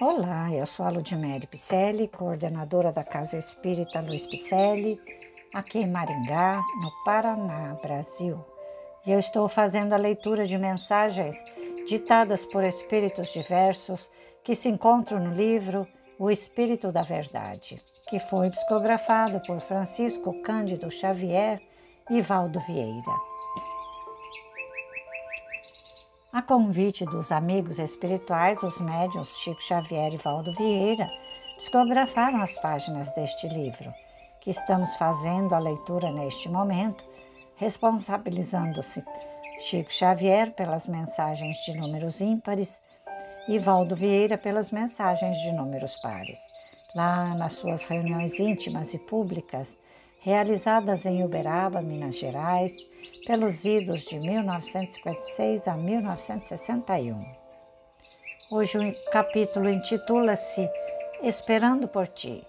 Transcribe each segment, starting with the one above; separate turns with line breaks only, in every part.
Olá, eu sou a Ludmere Picelli, coordenadora da Casa Espírita Luiz Picelli, aqui em Maringá, no Paraná, Brasil. E eu estou fazendo a leitura de mensagens ditadas por espíritos diversos que se encontram no livro O Espírito da Verdade, que foi psicografado por Francisco Cândido Xavier e Valdo Vieira. A convite dos amigos espirituais, os médiuns Chico Xavier e Valdo Vieira psicografaram as páginas deste livro, que estamos fazendo a leitura neste momento, responsabilizando-se Chico Xavier pelas mensagens de números ímpares e Valdo Vieira pelas mensagens de números pares. Lá nas suas reuniões íntimas e públicas, realizadas em Uberaba, Minas Gerais, pelos idos de 1956 a 1961. Hoje o capítulo intitula-se Esperando por Ti,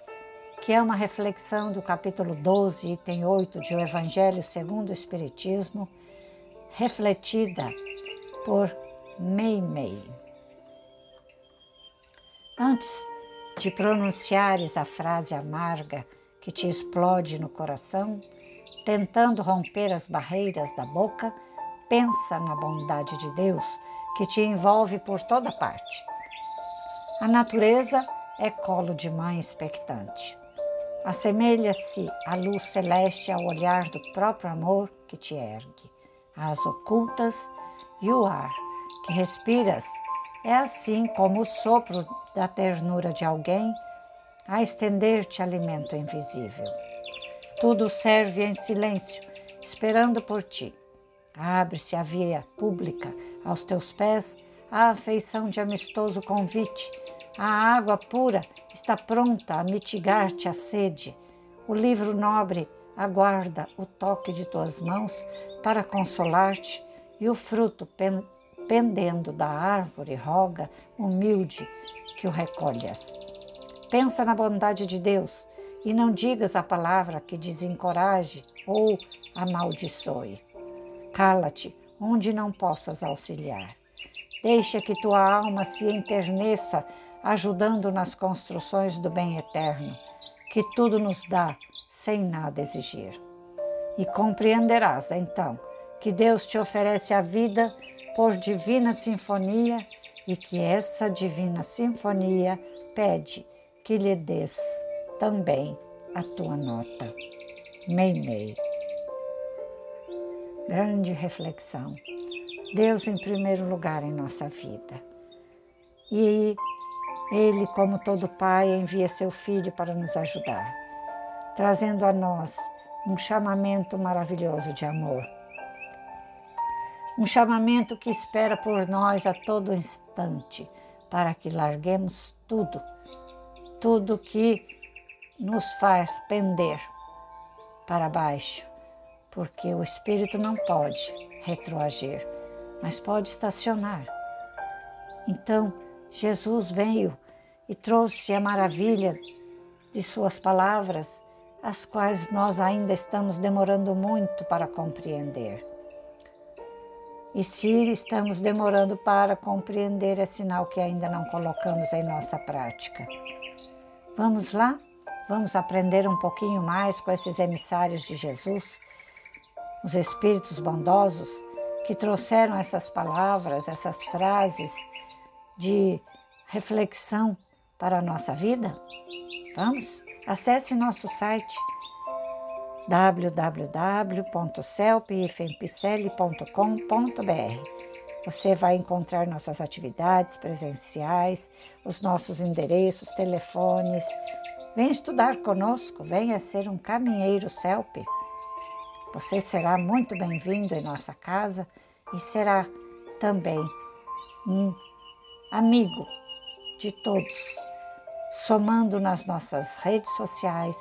que é uma reflexão do capítulo 12, item 8 de O Evangelho segundo o Espiritismo, refletida por Mei Mei. Antes de pronunciares a frase amarga que te explode no coração, tentando romper as barreiras da boca, pensa na bondade de Deus que te envolve por toda parte. A natureza é colo de mãe expectante. Assemelha-se à luz celeste ao olhar do próprio amor que te ergue. As ocultas e o ar que respiras é assim como o sopro da ternura de alguém a estender-te alimento invisível. Tudo serve em silêncio, esperando por ti. Abre-se a via pública aos teus pés, a afeição de amistoso convite. A água pura está pronta a mitigar-te a sede. O livro nobre aguarda o toque de tuas mãos para consolar-te, e o fruto pendendo da árvore roga, humilde, que o recolhas. Pensa na bondade de Deus e não digas a palavra que desencoraje ou amaldiçoe. Cala-te onde não possas auxiliar. Deixa que tua alma se enterneça, ajudando nas construções do bem eterno, que tudo nos dá sem nada exigir. E compreenderás então que Deus te oferece a vida por divina sinfonia e que essa divina sinfonia pede que lhe des também a tua nota. Meimei. Grande reflexão. Deus em primeiro lugar em nossa vida. E Ele, como todo pai, envia seu filho para nos ajudar, trazendo a nós um chamamento maravilhoso de amor. Um chamamento que espera por nós a todo instante, para que larguemos tudo, tudo que nos faz pender para baixo, porque o espírito não pode retroagir, mas pode estacionar. Então, Jesus veio e trouxe a maravilha de Suas palavras, as quais nós ainda estamos demorando muito para compreender. E se estamos demorando para compreender, é sinal que ainda não colocamos em nossa prática. Vamos lá? Vamos aprender um pouquinho mais com esses emissários de Jesus, os espíritos bondosos que trouxeram essas palavras, essas frases de reflexão para a nossa vida? Vamos? Acesse nosso site www.celpifempicele.com.br. Você vai encontrar nossas atividades presenciais, os nossos endereços, telefones, Venha estudar conosco, venha ser um caminheiro CELP. Você será muito bem-vindo em nossa casa e será também um amigo de todos, somando nas nossas redes sociais,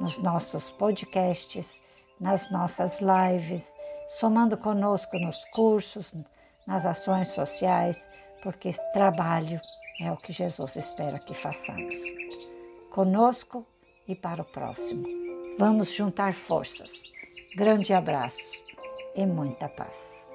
nos nossos podcasts, nas nossas lives, somando conosco nos cursos, nas ações sociais, porque trabalho é o que Jesus espera que façamos conosco e para o próximo. Vamos juntar forças. Grande abraço e muita paz.